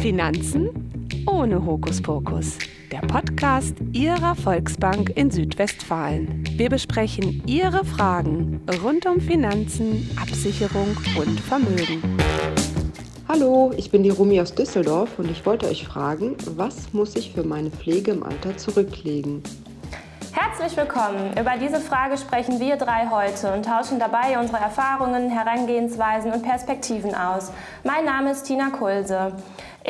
Finanzen ohne Hokuspokus. Der Podcast Ihrer Volksbank in Südwestfalen. Wir besprechen Ihre Fragen rund um Finanzen, Absicherung und Vermögen. Hallo, ich bin die Rumi aus Düsseldorf und ich wollte euch fragen, was muss ich für meine Pflege im Alter zurücklegen? Herzlich willkommen. Über diese Frage sprechen wir drei heute und tauschen dabei unsere Erfahrungen, Herangehensweisen und Perspektiven aus. Mein Name ist Tina Kulse.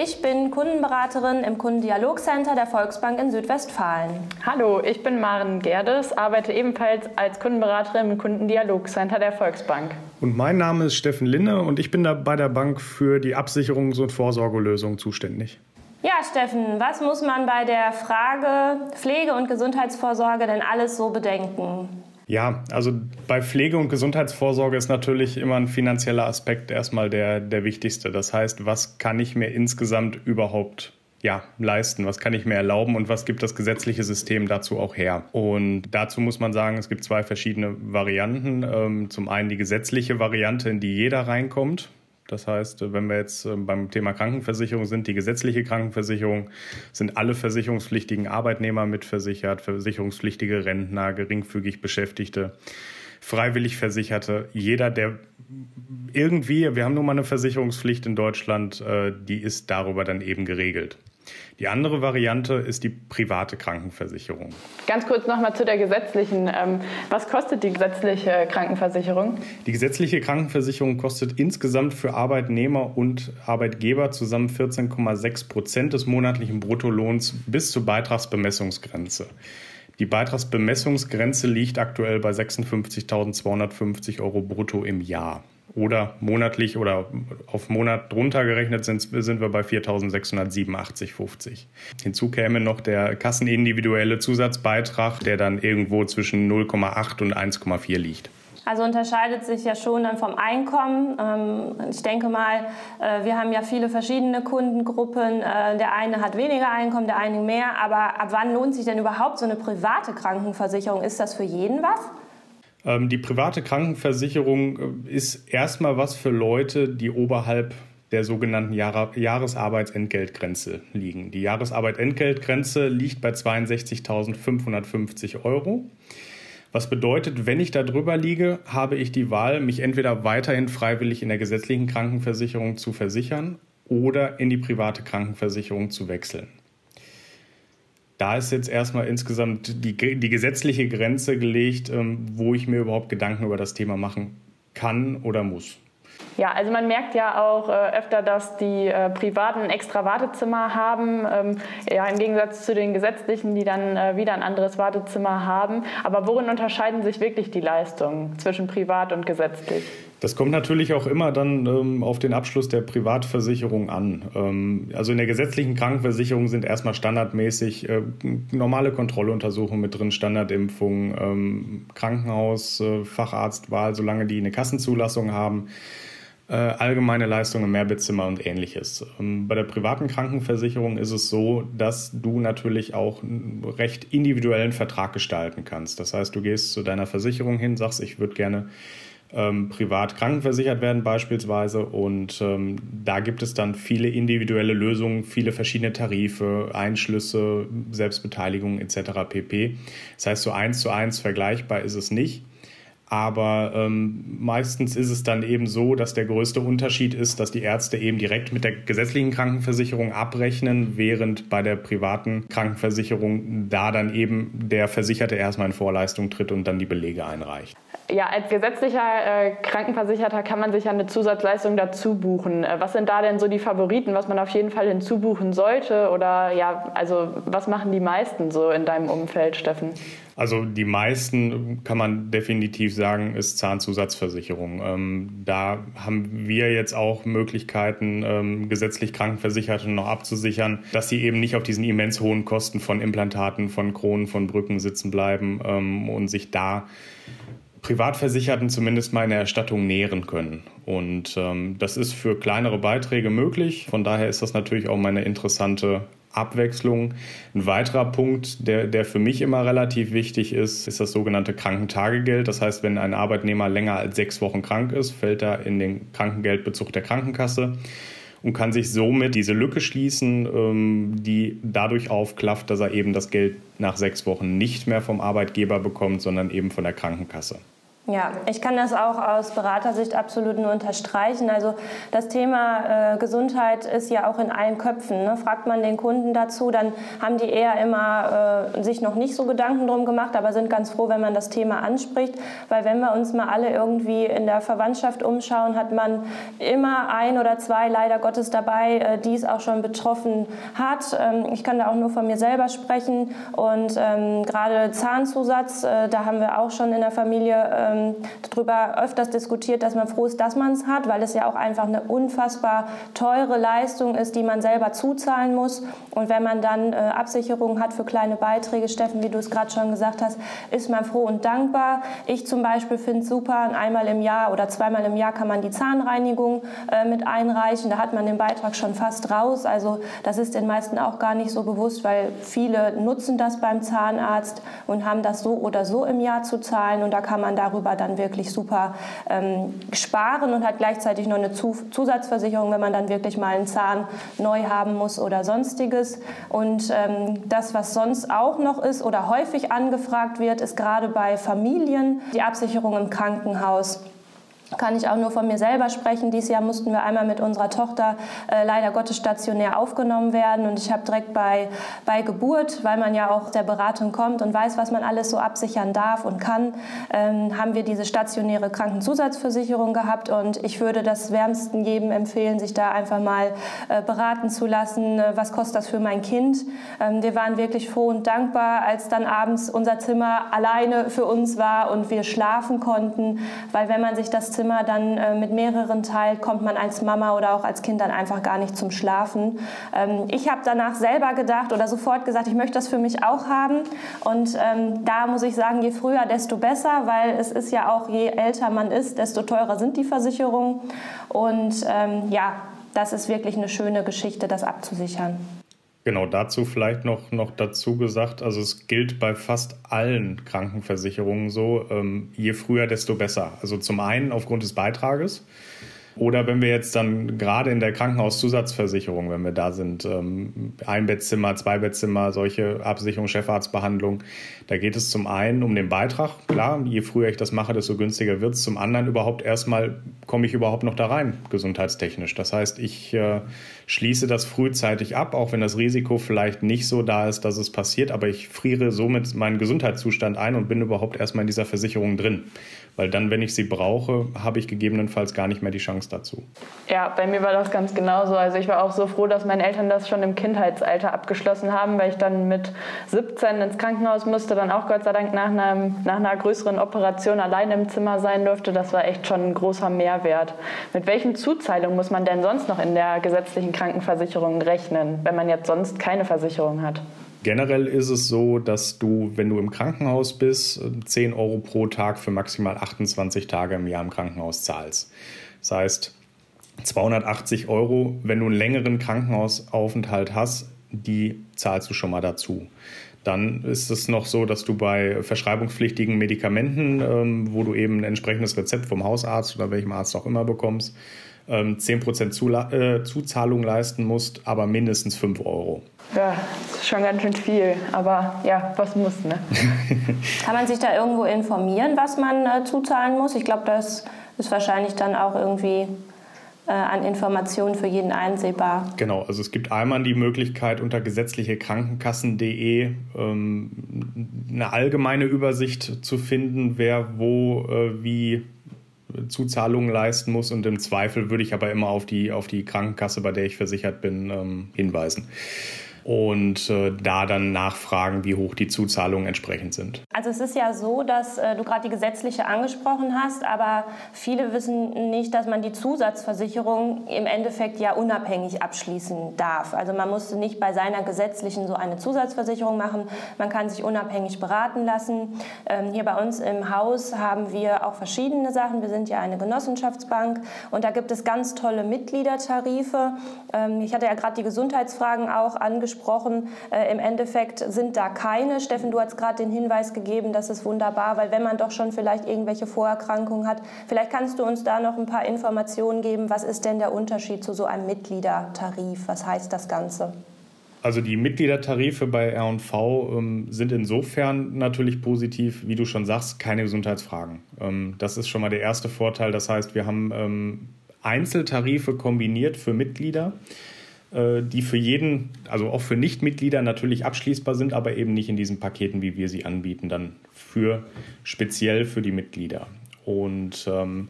Ich bin Kundenberaterin im Kundendialogcenter der Volksbank in Südwestfalen. Hallo, ich bin Maren Gerdes, arbeite ebenfalls als Kundenberaterin im Kundendialogcenter der Volksbank. Und mein Name ist Steffen Linne und ich bin da bei der Bank für die Absicherungs- und Vorsorgelösung zuständig. Ja, Steffen, was muss man bei der Frage Pflege- und Gesundheitsvorsorge denn alles so bedenken? Ja, also bei Pflege- und Gesundheitsvorsorge ist natürlich immer ein finanzieller Aspekt erstmal der, der wichtigste. Das heißt, was kann ich mir insgesamt überhaupt ja, leisten? Was kann ich mir erlauben und was gibt das gesetzliche System dazu auch her? Und dazu muss man sagen, es gibt zwei verschiedene Varianten. Ähm, zum einen die gesetzliche Variante, in die jeder reinkommt. Das heißt, wenn wir jetzt äh, beim Thema Krankenversicherung sind, die gesetzliche Krankenversicherung, sind alle versicherungspflichtigen Arbeitnehmer mitversichert, versicherungspflichtige Rentner, geringfügig Beschäftigte, freiwillig Versicherte. Jeder, der irgendwie, wir haben nun mal eine Versicherungspflicht in Deutschland, äh, die ist darüber dann eben geregelt. Die andere Variante ist die private Krankenversicherung. Ganz kurz nochmal zu der gesetzlichen. Ähm, was kostet die gesetzliche Krankenversicherung? Die gesetzliche Krankenversicherung kostet insgesamt für Arbeitnehmer und Arbeitgeber zusammen 14,6 Prozent des monatlichen Bruttolohns bis zur Beitragsbemessungsgrenze. Die Beitragsbemessungsgrenze liegt aktuell bei 56.250 Euro brutto im Jahr oder monatlich oder auf Monat drunter gerechnet sind, sind wir bei 4.687,50. Hinzu käme noch der kassenindividuelle Zusatzbeitrag, der dann irgendwo zwischen 0,8 und 1,4 liegt. Also unterscheidet sich ja schon dann vom Einkommen. Ähm, ich denke mal, äh, wir haben ja viele verschiedene Kundengruppen. Äh, der eine hat weniger Einkommen, der eine mehr. Aber ab wann lohnt sich denn überhaupt so eine private Krankenversicherung? Ist das für jeden was? Ähm, die private Krankenversicherung äh, ist erstmal was für Leute, die oberhalb der sogenannten Jahr Jahresarbeitsentgeltgrenze liegen. Die Jahresarbeitsentgeltgrenze liegt bei 62.550 Euro. Was bedeutet, wenn ich da drüber liege, habe ich die Wahl, mich entweder weiterhin freiwillig in der gesetzlichen Krankenversicherung zu versichern oder in die private Krankenversicherung zu wechseln. Da ist jetzt erstmal insgesamt die, die gesetzliche Grenze gelegt, ähm, wo ich mir überhaupt Gedanken über das Thema machen kann oder muss. Ja, also man merkt ja auch äh, öfter, dass die äh, privaten extra Wartezimmer haben, ähm, ja, im Gegensatz zu den gesetzlichen, die dann äh, wieder ein anderes Wartezimmer haben. Aber worin unterscheiden sich wirklich die Leistungen zwischen privat und gesetzlich? Das kommt natürlich auch immer dann ähm, auf den Abschluss der Privatversicherung an. Ähm, also in der gesetzlichen Krankenversicherung sind erstmal standardmäßig äh, normale Kontrolluntersuchungen mit drin, Standardimpfung, ähm, Krankenhaus, äh, Facharztwahl, solange die eine Kassenzulassung haben, äh, allgemeine Leistungen, Mehrbettzimmer und ähnliches. Ähm, bei der privaten Krankenversicherung ist es so, dass du natürlich auch einen recht individuellen Vertrag gestalten kannst. Das heißt, du gehst zu deiner Versicherung hin, sagst, ich würde gerne ähm, privat krankenversichert werden beispielsweise. Und ähm, da gibt es dann viele individuelle Lösungen, viele verschiedene Tarife, Einschlüsse, Selbstbeteiligung etc. pp. Das heißt, so eins zu eins vergleichbar ist es nicht. Aber ähm, meistens ist es dann eben so, dass der größte Unterschied ist, dass die Ärzte eben direkt mit der gesetzlichen Krankenversicherung abrechnen, während bei der privaten Krankenversicherung da dann eben der Versicherte erstmal in Vorleistung tritt und dann die Belege einreicht. Ja, als gesetzlicher äh, Krankenversicherter kann man sich ja eine Zusatzleistung dazu buchen. Äh, was sind da denn so die Favoriten, was man auf jeden Fall hinzubuchen sollte? Oder ja, also was machen die meisten so in deinem Umfeld, Steffen? Also die meisten kann man definitiv sagen, ist Zahnzusatzversicherung. Ähm, da haben wir jetzt auch Möglichkeiten, ähm, gesetzlich Krankenversicherte noch abzusichern, dass sie eben nicht auf diesen immens hohen Kosten von Implantaten, von Kronen, von Brücken sitzen bleiben ähm, und sich da Privatversicherten zumindest mal eine Erstattung nähren können. Und ähm, das ist für kleinere Beiträge möglich. Von daher ist das natürlich auch mal eine interessante Abwechslung. Ein weiterer Punkt, der, der für mich immer relativ wichtig ist, ist das sogenannte Krankentagegeld. Das heißt, wenn ein Arbeitnehmer länger als sechs Wochen krank ist, fällt er in den Krankengeldbezug der Krankenkasse. Und kann sich somit diese Lücke schließen, ähm, die dadurch aufklafft, dass er eben das Geld nach sechs Wochen nicht mehr vom Arbeitgeber bekommt, sondern eben von der Krankenkasse. Ja, ich kann das auch aus Beratersicht absolut nur unterstreichen. Also das Thema äh, Gesundheit ist ja auch in allen Köpfen. Ne? Fragt man den Kunden dazu, dann haben die eher immer äh, sich noch nicht so Gedanken drum gemacht, aber sind ganz froh, wenn man das Thema anspricht. Weil wenn wir uns mal alle irgendwie in der Verwandtschaft umschauen, hat man immer ein oder zwei leider Gottes dabei, äh, die es auch schon betroffen hat. Ähm, ich kann da auch nur von mir selber sprechen. Und ähm, gerade Zahnzusatz, äh, da haben wir auch schon in der Familie ähm, darüber öfters diskutiert, dass man froh ist, dass man es hat, weil es ja auch einfach eine unfassbar teure Leistung ist, die man selber zuzahlen muss. Und wenn man dann äh, Absicherungen hat für kleine Beiträge, Steffen, wie du es gerade schon gesagt hast, ist man froh und dankbar. Ich zum Beispiel finde es super, einmal im Jahr oder zweimal im Jahr kann man die Zahnreinigung äh, mit einreichen. Da hat man den Beitrag schon fast raus. Also das ist den meisten auch gar nicht so bewusst, weil viele nutzen das beim Zahnarzt und haben das so oder so im Jahr zu zahlen. Und da kann man darüber darüber dann wirklich super ähm, sparen und hat gleichzeitig noch eine Zusatzversicherung, wenn man dann wirklich mal einen Zahn neu haben muss oder sonstiges. Und ähm, das, was sonst auch noch ist oder häufig angefragt wird, ist gerade bei Familien die Absicherung im Krankenhaus kann ich auch nur von mir selber sprechen. Dieses Jahr mussten wir einmal mit unserer Tochter äh, leider Gottes stationär aufgenommen werden und ich habe direkt bei, bei Geburt, weil man ja auch der Beratung kommt und weiß, was man alles so absichern darf und kann, ähm, haben wir diese stationäre Krankenzusatzversicherung gehabt und ich würde das wärmsten jedem empfehlen, sich da einfach mal äh, beraten zu lassen, äh, was kostet das für mein Kind. Ähm, wir waren wirklich froh und dankbar, als dann abends unser Zimmer alleine für uns war und wir schlafen konnten, weil wenn man sich das Zimmer Zimmer dann äh, mit mehreren teilt, kommt man als Mama oder auch als Kind dann einfach gar nicht zum Schlafen. Ähm, ich habe danach selber gedacht oder sofort gesagt, ich möchte das für mich auch haben. Und ähm, da muss ich sagen, je früher, desto besser, weil es ist ja auch, je älter man ist, desto teurer sind die Versicherungen. Und ähm, ja, das ist wirklich eine schöne Geschichte, das abzusichern. Genau, dazu vielleicht noch, noch dazu gesagt, also es gilt bei fast allen Krankenversicherungen so, ähm, je früher, desto besser. Also zum einen aufgrund des Beitrages, oder wenn wir jetzt dann gerade in der Krankenhauszusatzversicherung, wenn wir da sind, ähm, Einbettzimmer, Zweibettzimmer, solche Absicherung, Chefarztbehandlung, da geht es zum einen um den Beitrag. Klar, je früher ich das mache, desto günstiger wird es. Zum anderen überhaupt erstmal, komme ich überhaupt noch da rein, gesundheitstechnisch. Das heißt, ich äh, schließe das frühzeitig ab, auch wenn das Risiko vielleicht nicht so da ist, dass es passiert, aber ich friere somit meinen Gesundheitszustand ein und bin überhaupt erstmal in dieser Versicherung drin. Weil dann, wenn ich sie brauche, habe ich gegebenenfalls gar nicht mehr die Chance dazu. Ja, bei mir war das ganz genauso. Also ich war auch so froh, dass meine Eltern das schon im Kindheitsalter abgeschlossen haben, weil ich dann mit 17 ins Krankenhaus musste, dann auch Gott sei Dank nach, einem, nach einer größeren Operation alleine im Zimmer sein durfte. Das war echt schon ein großer Mehrwert. Mit welchen Zuzahlungen muss man denn sonst noch in der gesetzlichen Krankenversicherung rechnen, wenn man jetzt sonst keine Versicherung hat? Generell ist es so, dass du, wenn du im Krankenhaus bist, 10 Euro pro Tag für maximal 28 Tage im Jahr im Krankenhaus zahlst. Das heißt, 280 Euro, wenn du einen längeren Krankenhausaufenthalt hast, die zahlst du schon mal dazu. Dann ist es noch so, dass du bei verschreibungspflichtigen Medikamenten, ähm, wo du eben ein entsprechendes Rezept vom Hausarzt oder welchem Arzt auch immer bekommst, ähm, 10% Zula äh, Zuzahlung leisten musst, aber mindestens 5 Euro. Ja, das ist schon ganz schön viel, aber ja, was muss, ne? Kann man sich da irgendwo informieren, was man äh, zuzahlen muss? Ich glaube, das ist wahrscheinlich dann auch irgendwie äh, an Informationen für jeden einsehbar. Genau, also es gibt einmal die Möglichkeit unter gesetzlichekrankenkassen.de ähm, eine allgemeine Übersicht zu finden, wer wo äh, wie Zuzahlungen leisten muss und im Zweifel würde ich aber immer auf die, auf die Krankenkasse, bei der ich versichert bin, ähm, hinweisen und äh, da dann nachfragen, wie hoch die Zuzahlungen entsprechend sind. Also es ist ja so, dass äh, du gerade die gesetzliche angesprochen hast, aber viele wissen nicht, dass man die Zusatzversicherung im Endeffekt ja unabhängig abschließen darf. Also man muss nicht bei seiner gesetzlichen so eine Zusatzversicherung machen. Man kann sich unabhängig beraten lassen. Ähm, hier bei uns im Haus haben wir auch verschiedene Sachen. Wir sind ja eine Genossenschaftsbank und da gibt es ganz tolle Mitgliedertarife. Ähm, ich hatte ja gerade die Gesundheitsfragen auch angesprochen angesprochen. Äh, Im Endeffekt sind da keine. Steffen, du hast gerade den Hinweis gegeben, geben, das ist wunderbar, weil wenn man doch schon vielleicht irgendwelche Vorerkrankungen hat, vielleicht kannst du uns da noch ein paar Informationen geben, was ist denn der Unterschied zu so einem Mitgliedertarif, was heißt das Ganze? Also die Mitgliedertarife bei R&V ähm, sind insofern natürlich positiv, wie du schon sagst, keine Gesundheitsfragen. Ähm, das ist schon mal der erste Vorteil. Das heißt, wir haben ähm, Einzeltarife kombiniert für Mitglieder, die für jeden, also auch für Nichtmitglieder natürlich abschließbar sind, aber eben nicht in diesen Paketen, wie wir sie anbieten, dann für speziell für die Mitglieder. Und ähm,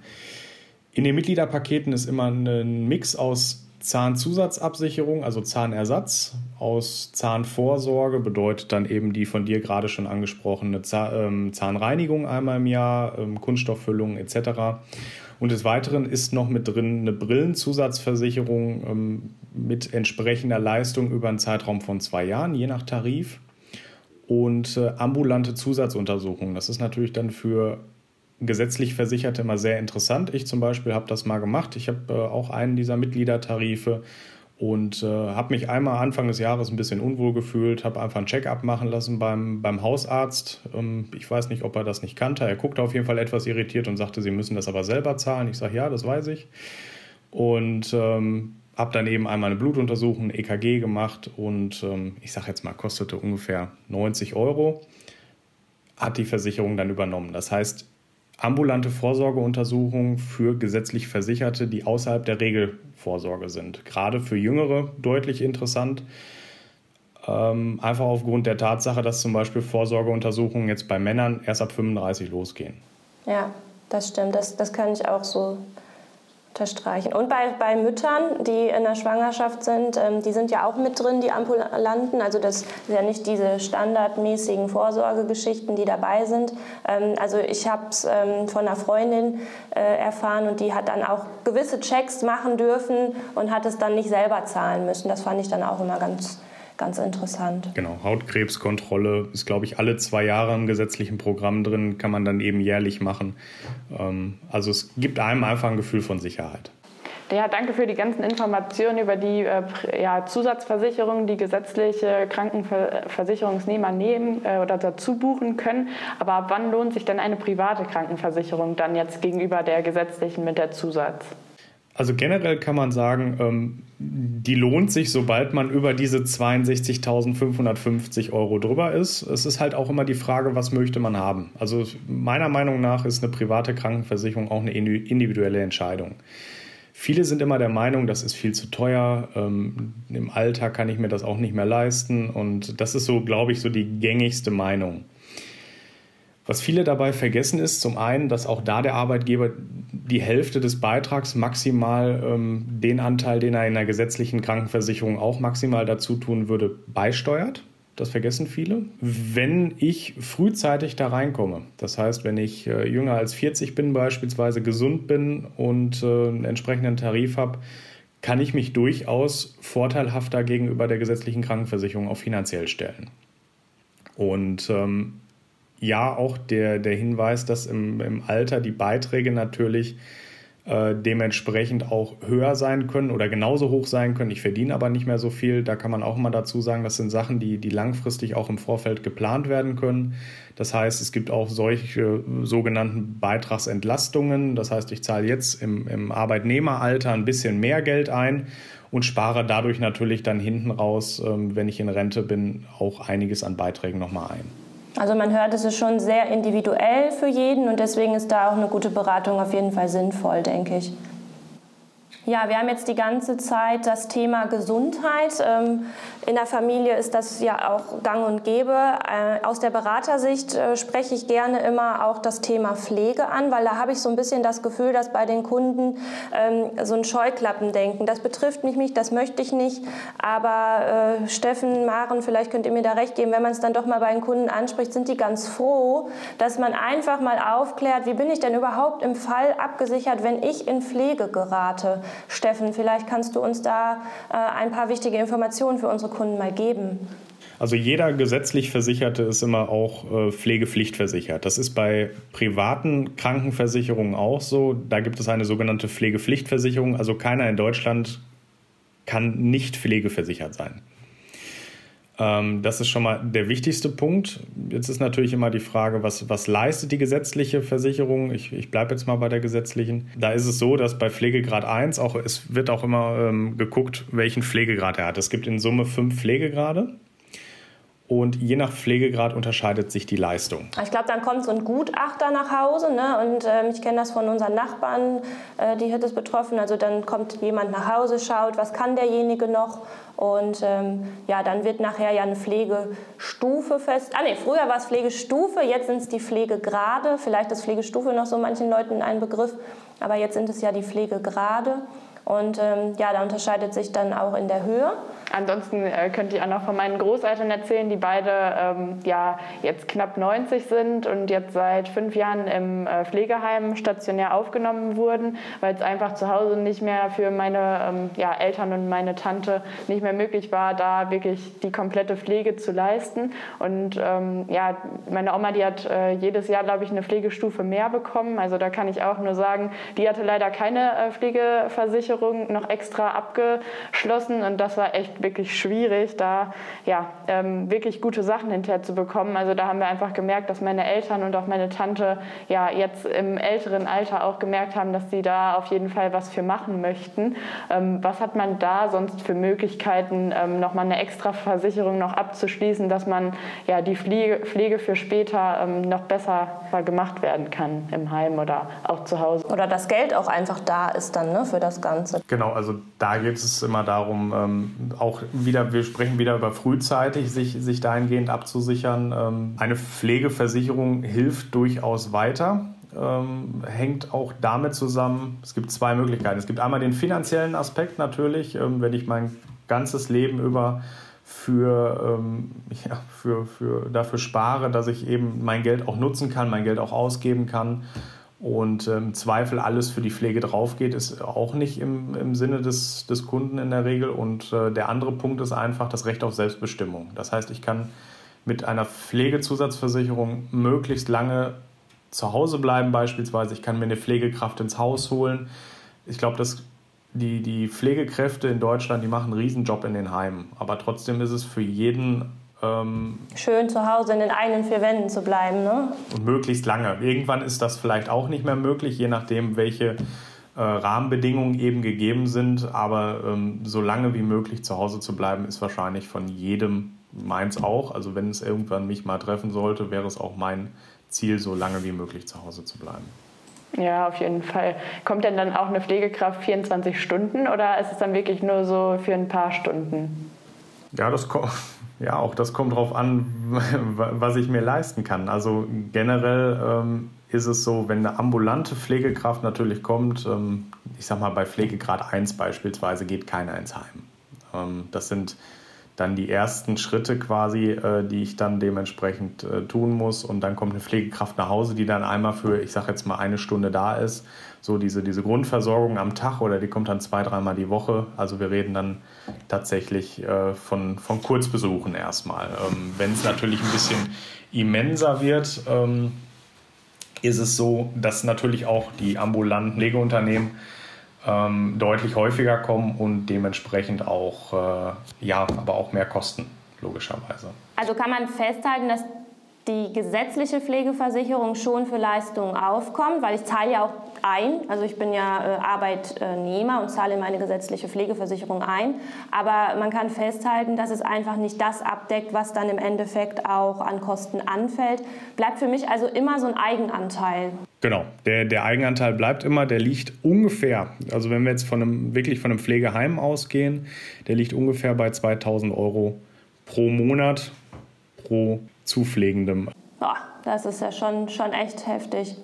in den Mitgliederpaketen ist immer ein Mix aus Zahnzusatzabsicherung, also Zahnersatz, aus Zahnvorsorge bedeutet dann eben die von dir gerade schon angesprochene ähm, Zahnreinigung einmal im Jahr, ähm, Kunststofffüllung etc. Und des Weiteren ist noch mit drin eine Brillenzusatzversicherung ähm, mit entsprechender Leistung über einen Zeitraum von zwei Jahren, je nach Tarif. Und äh, ambulante Zusatzuntersuchungen. Das ist natürlich dann für gesetzlich Versicherte immer sehr interessant. Ich zum Beispiel habe das mal gemacht. Ich habe äh, auch einen dieser Mitgliedertarife und äh, habe mich einmal Anfang des Jahres ein bisschen unwohl gefühlt, habe einfach ein Check-up machen lassen beim, beim Hausarzt. Ähm, ich weiß nicht, ob er das nicht kannte. Er guckte auf jeden Fall etwas irritiert und sagte, Sie müssen das aber selber zahlen. Ich sage, ja, das weiß ich. Und ähm, habe dann eben einmal eine Blutuntersuchung, ein EKG gemacht und ähm, ich sage jetzt mal, kostete ungefähr 90 Euro. Hat die Versicherung dann übernommen. Das heißt, ambulante Vorsorgeuntersuchungen für gesetzlich Versicherte, die außerhalb der Regelvorsorge sind. Gerade für Jüngere deutlich interessant. Ähm, einfach aufgrund der Tatsache, dass zum Beispiel Vorsorgeuntersuchungen jetzt bei Männern erst ab 35 losgehen. Ja, das stimmt. Das, das kann ich auch so unterstreichen. Und bei, bei Müttern, die in der Schwangerschaft sind, ähm, die sind ja auch mit drin, die Ambulanten. Also das sind ja nicht diese standardmäßigen Vorsorgegeschichten, die dabei sind. Ähm, also ich habe es ähm, von einer Freundin äh, erfahren und die hat dann auch gewisse Checks machen dürfen und hat es dann nicht selber zahlen müssen. Das fand ich dann auch immer ganz ganz interessant. Genau, Hautkrebskontrolle ist, glaube ich, alle zwei Jahre im gesetzlichen Programm drin, kann man dann eben jährlich machen. Ähm, also es gibt einem einfach ein Gefühl von Sicherheit. Ja, danke für die ganzen Informationen über die äh, ja, Zusatzversicherungen, die gesetzliche Krankenversicherungsnehmer nehmen äh, oder dazu buchen können. Aber ab wann lohnt sich denn eine private Krankenversicherung dann jetzt gegenüber der gesetzlichen mit der Zusatz? Also generell kann man sagen, ähm, die lohnt sich, sobald man über diese 62.550 Euro drüber ist. Es ist halt auch immer die Frage, was möchte man haben. Also meiner Meinung nach ist eine private Krankenversicherung auch eine individuelle Entscheidung. Viele sind immer der Meinung, das ist viel zu teuer, ähm, im Alter kann ich mir das auch nicht mehr leisten und das ist so, glaube ich, so die gängigste Meinung. Was viele dabei vergessen ist, zum einen, dass auch da der Arbeitgeber die Hälfte des Beitrags maximal ähm, den Anteil, den er in der gesetzlichen Krankenversicherung auch maximal dazu tun würde, beisteuert. Das vergessen viele. Wenn ich frühzeitig da reinkomme, das heißt, wenn ich äh, jünger als 40 bin, beispielsweise gesund bin und äh, einen entsprechenden Tarif habe, kann ich mich durchaus vorteilhafter gegenüber der gesetzlichen Krankenversicherung auch finanziell stellen. Und ähm, ja auch der, der Hinweis, dass im, im Alter die Beiträge natürlich äh, dementsprechend auch höher sein können oder genauso hoch sein können. Ich verdiene aber nicht mehr so viel. Da kann man auch mal dazu sagen, das sind Sachen, die, die langfristig auch im Vorfeld geplant werden können. Das heißt, es gibt auch solche sogenannten Beitragsentlastungen. Das heißt, ich zahle jetzt im, im Arbeitnehmeralter ein bisschen mehr Geld ein und spare dadurch natürlich dann hinten raus, ähm, wenn ich in Rente bin, auch einiges an Beiträgen nochmal ein. Also man hört, es ist schon sehr individuell für jeden und deswegen ist da auch eine gute Beratung auf jeden Fall sinnvoll, denke ich. Ja, wir haben jetzt die ganze Zeit das Thema Gesundheit. Ähm, in der Familie ist das ja auch gang und gäbe. Äh, aus der Beratersicht äh, spreche ich gerne immer auch das Thema Pflege an, weil da habe ich so ein bisschen das Gefühl, dass bei den Kunden ähm, so ein Scheuklappendenken, das betrifft mich nicht, das möchte ich nicht. Aber äh, Steffen, Maren, vielleicht könnt ihr mir da recht geben, wenn man es dann doch mal bei den Kunden anspricht, sind die ganz froh, dass man einfach mal aufklärt, wie bin ich denn überhaupt im Fall abgesichert, wenn ich in Pflege gerate. Steffen, vielleicht kannst du uns da äh, ein paar wichtige Informationen für unsere Kunden mal geben. Also jeder gesetzlich Versicherte ist immer auch äh, pflegepflichtversichert. Das ist bei privaten Krankenversicherungen auch so. Da gibt es eine sogenannte Pflegepflichtversicherung. Also keiner in Deutschland kann nicht pflegeversichert sein. Ähm, das ist schon mal der wichtigste Punkt. Jetzt ist natürlich immer die Frage, was, was leistet die gesetzliche Versicherung? Ich, ich bleibe jetzt mal bei der gesetzlichen. Da ist es so, dass bei Pflegegrad 1 auch, es wird auch immer ähm, geguckt, welchen Pflegegrad er hat. Es gibt in Summe fünf Pflegegrade und je nach Pflegegrad unterscheidet sich die Leistung. Ich glaube, dann kommt so ein Gutachter nach Hause ne? und äh, ich kenne das von unseren Nachbarn, äh, die hat es betroffen. Also dann kommt jemand nach Hause, schaut, was kann derjenige noch und ähm, ja, dann wird nachher ja eine Pflegestufe fest. Ah nee, früher war es Pflegestufe, jetzt sind es die Pflegegrade. Vielleicht ist Pflegestufe noch so manchen Leuten ein Begriff, aber jetzt sind es ja die Pflegegrade. Und ähm, ja, da unterscheidet sich dann auch in der Höhe. Ansonsten äh, könnte ich auch noch von meinen Großeltern erzählen, die beide ähm, ja, jetzt knapp 90 sind und jetzt seit fünf Jahren im äh, Pflegeheim stationär aufgenommen wurden, weil es einfach zu Hause nicht mehr für meine ähm, ja, Eltern und meine Tante nicht mehr möglich war, da wirklich die komplette Pflege zu leisten. Und ähm, ja, meine Oma, die hat äh, jedes Jahr, glaube ich, eine Pflegestufe mehr bekommen. Also da kann ich auch nur sagen, die hatte leider keine äh, Pflegeversicherung noch extra abgeschlossen und das war echt wirklich schwierig, da ja, ähm, wirklich gute Sachen hinterher zu bekommen. Also da haben wir einfach gemerkt, dass meine Eltern und auch meine Tante ja jetzt im älteren Alter auch gemerkt haben, dass sie da auf jeden Fall was für machen möchten. Ähm, was hat man da sonst für Möglichkeiten, ähm, nochmal eine extra Versicherung noch abzuschließen, dass man ja die Pflege, Pflege für später ähm, noch besser gemacht werden kann im Heim oder auch zu Hause? Oder das Geld auch einfach da ist dann ne, für das Ganze. Genau, also da geht es immer darum, ähm, auch auch wieder, wir sprechen wieder über frühzeitig, sich, sich dahingehend abzusichern. Ähm, eine Pflegeversicherung hilft durchaus weiter. Ähm, hängt auch damit zusammen, es gibt zwei Möglichkeiten. Es gibt einmal den finanziellen Aspekt natürlich, ähm, wenn ich mein ganzes Leben über für, ja, für, für, dafür spare, dass ich eben mein Geld auch nutzen kann, mein Geld auch ausgeben kann und im ähm, Zweifel alles für die Pflege draufgeht, ist auch nicht im, im Sinne des, des Kunden in der Regel. Und äh, der andere Punkt ist einfach das Recht auf Selbstbestimmung. Das heißt, ich kann mit einer Pflegezusatzversicherung möglichst lange zu Hause bleiben beispielsweise. Ich kann mir eine Pflegekraft ins Haus holen. Ich glaube, dass die, die Pflegekräfte in Deutschland, die machen einen Riesenjob in den Heimen. Aber trotzdem ist es für jeden ähm, Schön zu Hause in den eigenen vier Wänden zu bleiben. Ne? Und möglichst lange. Irgendwann ist das vielleicht auch nicht mehr möglich, je nachdem, welche äh, Rahmenbedingungen eben gegeben sind. Aber ähm, so lange wie möglich zu Hause zu bleiben, ist wahrscheinlich von jedem meins auch. Also wenn es irgendwann mich mal treffen sollte, wäre es auch mein Ziel, so lange wie möglich zu Hause zu bleiben. Ja, auf jeden Fall. Kommt denn dann auch eine Pflegekraft 24 Stunden oder ist es dann wirklich nur so für ein paar Stunden? Ja, das kommt ja, auch das kommt darauf an, was ich mir leisten kann. Also generell ähm, ist es so, wenn eine ambulante Pflegekraft natürlich kommt, ähm, ich sag mal bei Pflegegrad 1 beispielsweise geht keiner ins Heim. Ähm, das sind dann die ersten Schritte quasi, äh, die ich dann dementsprechend äh, tun muss. Und dann kommt eine Pflegekraft nach Hause, die dann einmal für, ich sage jetzt mal, eine Stunde da ist. So diese, diese Grundversorgung am Tag oder die kommt dann zwei, dreimal die Woche. Also wir reden dann tatsächlich äh, von, von Kurzbesuchen erstmal. Ähm, Wenn es natürlich ein bisschen immenser wird, ähm, ist es so, dass natürlich auch die ambulanten Pflegeunternehmen ähm, deutlich häufiger kommen und dementsprechend auch, äh, ja, aber auch mehr kosten, logischerweise. Also kann man festhalten, dass die gesetzliche Pflegeversicherung schon für Leistungen aufkommt, weil ich zahle ja auch ein, also ich bin ja äh, Arbeitnehmer und zahle in meine gesetzliche Pflegeversicherung ein, aber man kann festhalten, dass es einfach nicht das abdeckt, was dann im Endeffekt auch an Kosten anfällt. Bleibt für mich also immer so ein Eigenanteil. Genau, der, der Eigenanteil bleibt immer, der liegt ungefähr, also wenn wir jetzt von einem, wirklich von einem Pflegeheim ausgehen, der liegt ungefähr bei 2000 Euro pro Monat pro Zupflegendem. Boah, das ist ja schon, schon echt heftig.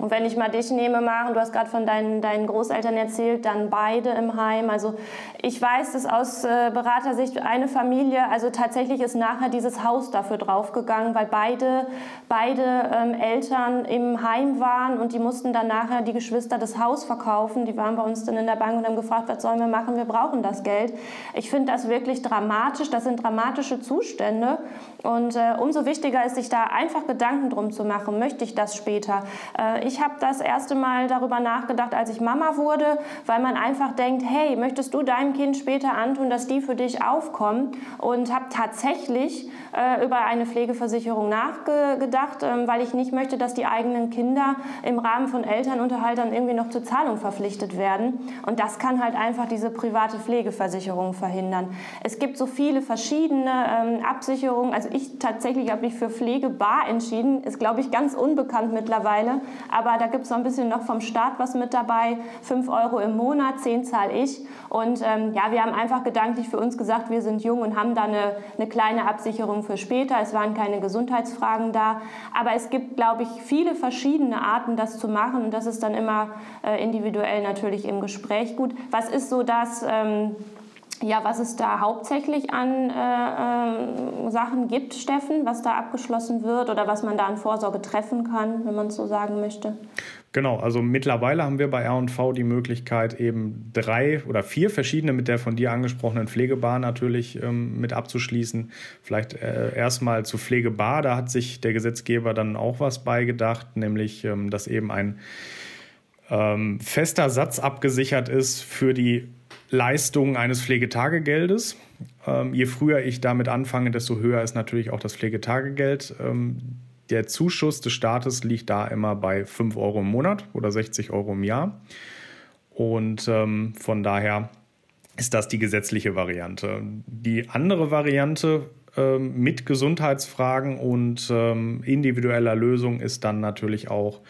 Und wenn ich mal dich nehme, Maren, du hast gerade von deinen, deinen Großeltern erzählt, dann beide im Heim. Also ich weiß, dass aus äh, Beratersicht eine Familie, also tatsächlich ist nachher dieses Haus dafür draufgegangen, weil beide, beide ähm, Eltern im Heim waren und die mussten dann nachher die Geschwister das Haus verkaufen. Die waren bei uns dann in der Bank und haben gefragt, was sollen wir machen, wir brauchen das Geld. Ich finde das wirklich dramatisch, das sind dramatische Zustände und äh, umso wichtiger ist, sich da einfach Gedanken drum zu machen, möchte ich das später? Aber äh, ich habe das erste Mal darüber nachgedacht, als ich Mama wurde, weil man einfach denkt, hey, möchtest du deinem Kind später antun, dass die für dich aufkommen? Und habe tatsächlich äh, über eine Pflegeversicherung nachgedacht, äh, weil ich nicht möchte, dass die eigenen Kinder im Rahmen von Elternunterhalt dann irgendwie noch zur Zahlung verpflichtet werden. Und das kann halt einfach diese private Pflegeversicherung verhindern. Es gibt so viele verschiedene ähm, Absicherungen. Also ich tatsächlich habe mich für Pflegebar entschieden. Ist, glaube ich, ganz unbekannt mittlerweile. Aber da gibt es so ein bisschen noch vom Staat was mit dabei. 5 Euro im Monat, 10 zahle ich. Und ähm, ja, wir haben einfach gedanklich für uns gesagt, wir sind jung und haben da eine, eine kleine Absicherung für später. Es waren keine Gesundheitsfragen da. Aber es gibt, glaube ich, viele verschiedene Arten, das zu machen. Und das ist dann immer äh, individuell natürlich im Gespräch gut. Was ist so das... Ähm, ja, was es da hauptsächlich an äh, äh, Sachen gibt, Steffen, was da abgeschlossen wird oder was man da an Vorsorge treffen kann, wenn man es so sagen möchte? Genau, also mittlerweile haben wir bei R&V die Möglichkeit, eben drei oder vier verschiedene mit der von dir angesprochenen Pflegebar natürlich ähm, mit abzuschließen. Vielleicht äh, erstmal zu Pflegebar, da hat sich der Gesetzgeber dann auch was beigedacht, nämlich ähm, dass eben ein ähm, fester Satz abgesichert ist für die Leistungen eines Pflegetagegeldes. Ähm, je früher ich damit anfange, desto höher ist natürlich auch das Pflegetagegeld. Ähm, der Zuschuss des Staates liegt da immer bei 5 Euro im Monat oder 60 Euro im Jahr. Und ähm, von daher ist das die gesetzliche Variante. Die andere Variante ähm, mit Gesundheitsfragen und ähm, individueller Lösung ist dann natürlich auch,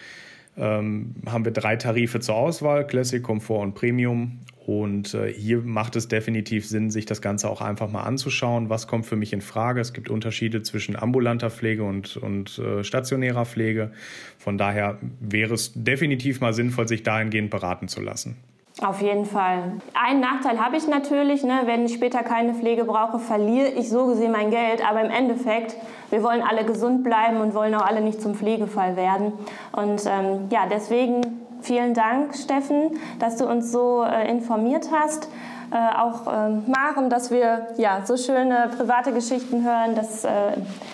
ähm, haben wir drei Tarife zur Auswahl, Classic, Komfort und Premium. Und äh, hier macht es definitiv Sinn, sich das Ganze auch einfach mal anzuschauen. Was kommt für mich in Frage? Es gibt Unterschiede zwischen ambulanter Pflege und, und äh, stationärer Pflege. Von daher wäre es definitiv mal sinnvoll, sich dahingehend beraten zu lassen. Auf jeden Fall. Einen Nachteil habe ich natürlich, ne? wenn ich später keine Pflege brauche, verliere ich so gesehen mein Geld. Aber im Endeffekt, wir wollen alle gesund bleiben und wollen auch alle nicht zum Pflegefall werden. Und ähm, ja, deswegen Vielen Dank, Steffen, dass du uns so äh, informiert hast. Äh, auch äh, Maren, dass wir ja, so schöne private Geschichten hören. Das äh,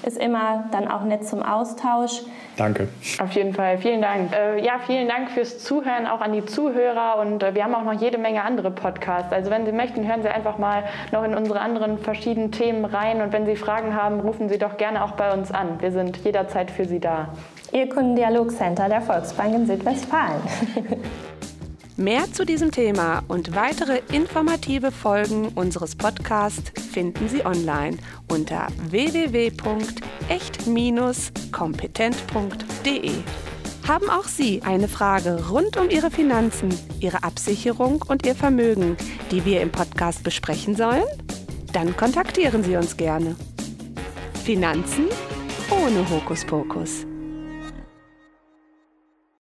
ist immer dann auch nett zum Austausch. Danke. Auf jeden Fall, vielen Dank. Äh, ja, vielen Dank fürs Zuhören, auch an die Zuhörer. Und äh, wir haben auch noch jede Menge andere Podcasts. Also wenn Sie möchten, hören Sie einfach mal noch in unsere anderen verschiedenen Themen rein. Und wenn Sie Fragen haben, rufen Sie doch gerne auch bei uns an. Wir sind jederzeit für Sie da. Ihr Kundendialogcenter der Volksbank in Südwestfalen. Mehr zu diesem Thema und weitere informative Folgen unseres Podcasts finden Sie online unter www.echt-kompetent.de. Haben auch Sie eine Frage rund um Ihre Finanzen, Ihre Absicherung und Ihr Vermögen, die wir im Podcast besprechen sollen? Dann kontaktieren Sie uns gerne. Finanzen ohne Hokuspokus.